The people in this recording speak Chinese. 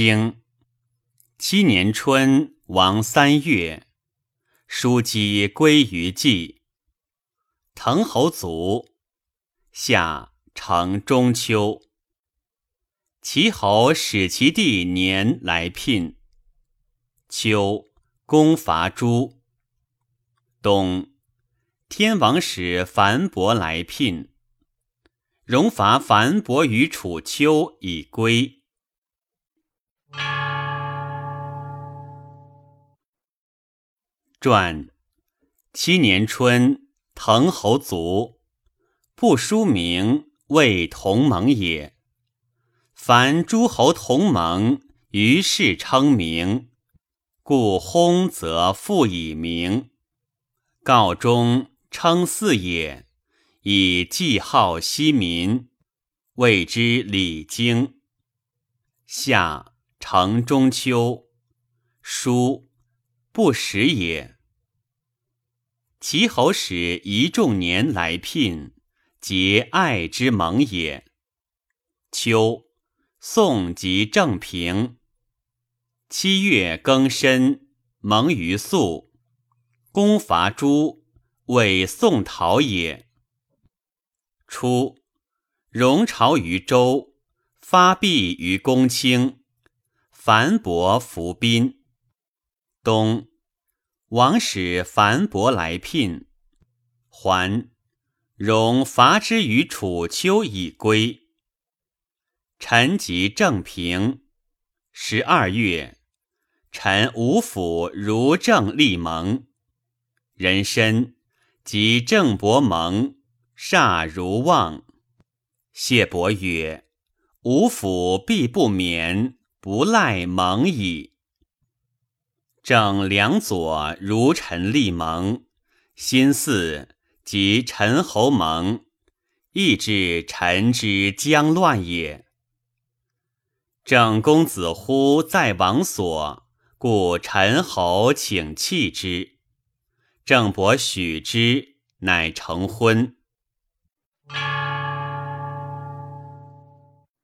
经七年春，王三月，叔姬归于季。滕侯卒，夏成中秋。齐侯使其弟年来聘。秋，攻伐诸。冬，天王使樊伯来聘。荣伐樊伯于楚丘以归。传七年春，滕侯卒，不书名，谓同盟也。凡诸侯同盟，于是称名，故薨则复以名。告终称嗣也，以记号息民，谓之礼经。夏成中秋，书不食也。齐侯使一众年来聘，结爱之盟也。秋。宋及正平，七月庚申，蒙于肃，攻伐诸，为宋讨也。初，戎朝于周，发币于公卿，樊伯服宾。东，王使樊伯来聘，还，戎伐之于楚丘以归。臣即正平，十二月，臣吴府如正立盟，人参。即郑伯盟，煞如望。谢伯曰：“五府必不免，不赖盟矣。”正梁左如臣立盟，新四即陈侯盟，亦至臣之将乱也。郑公子乎在王所，故陈侯请弃之。郑伯许之，乃成婚。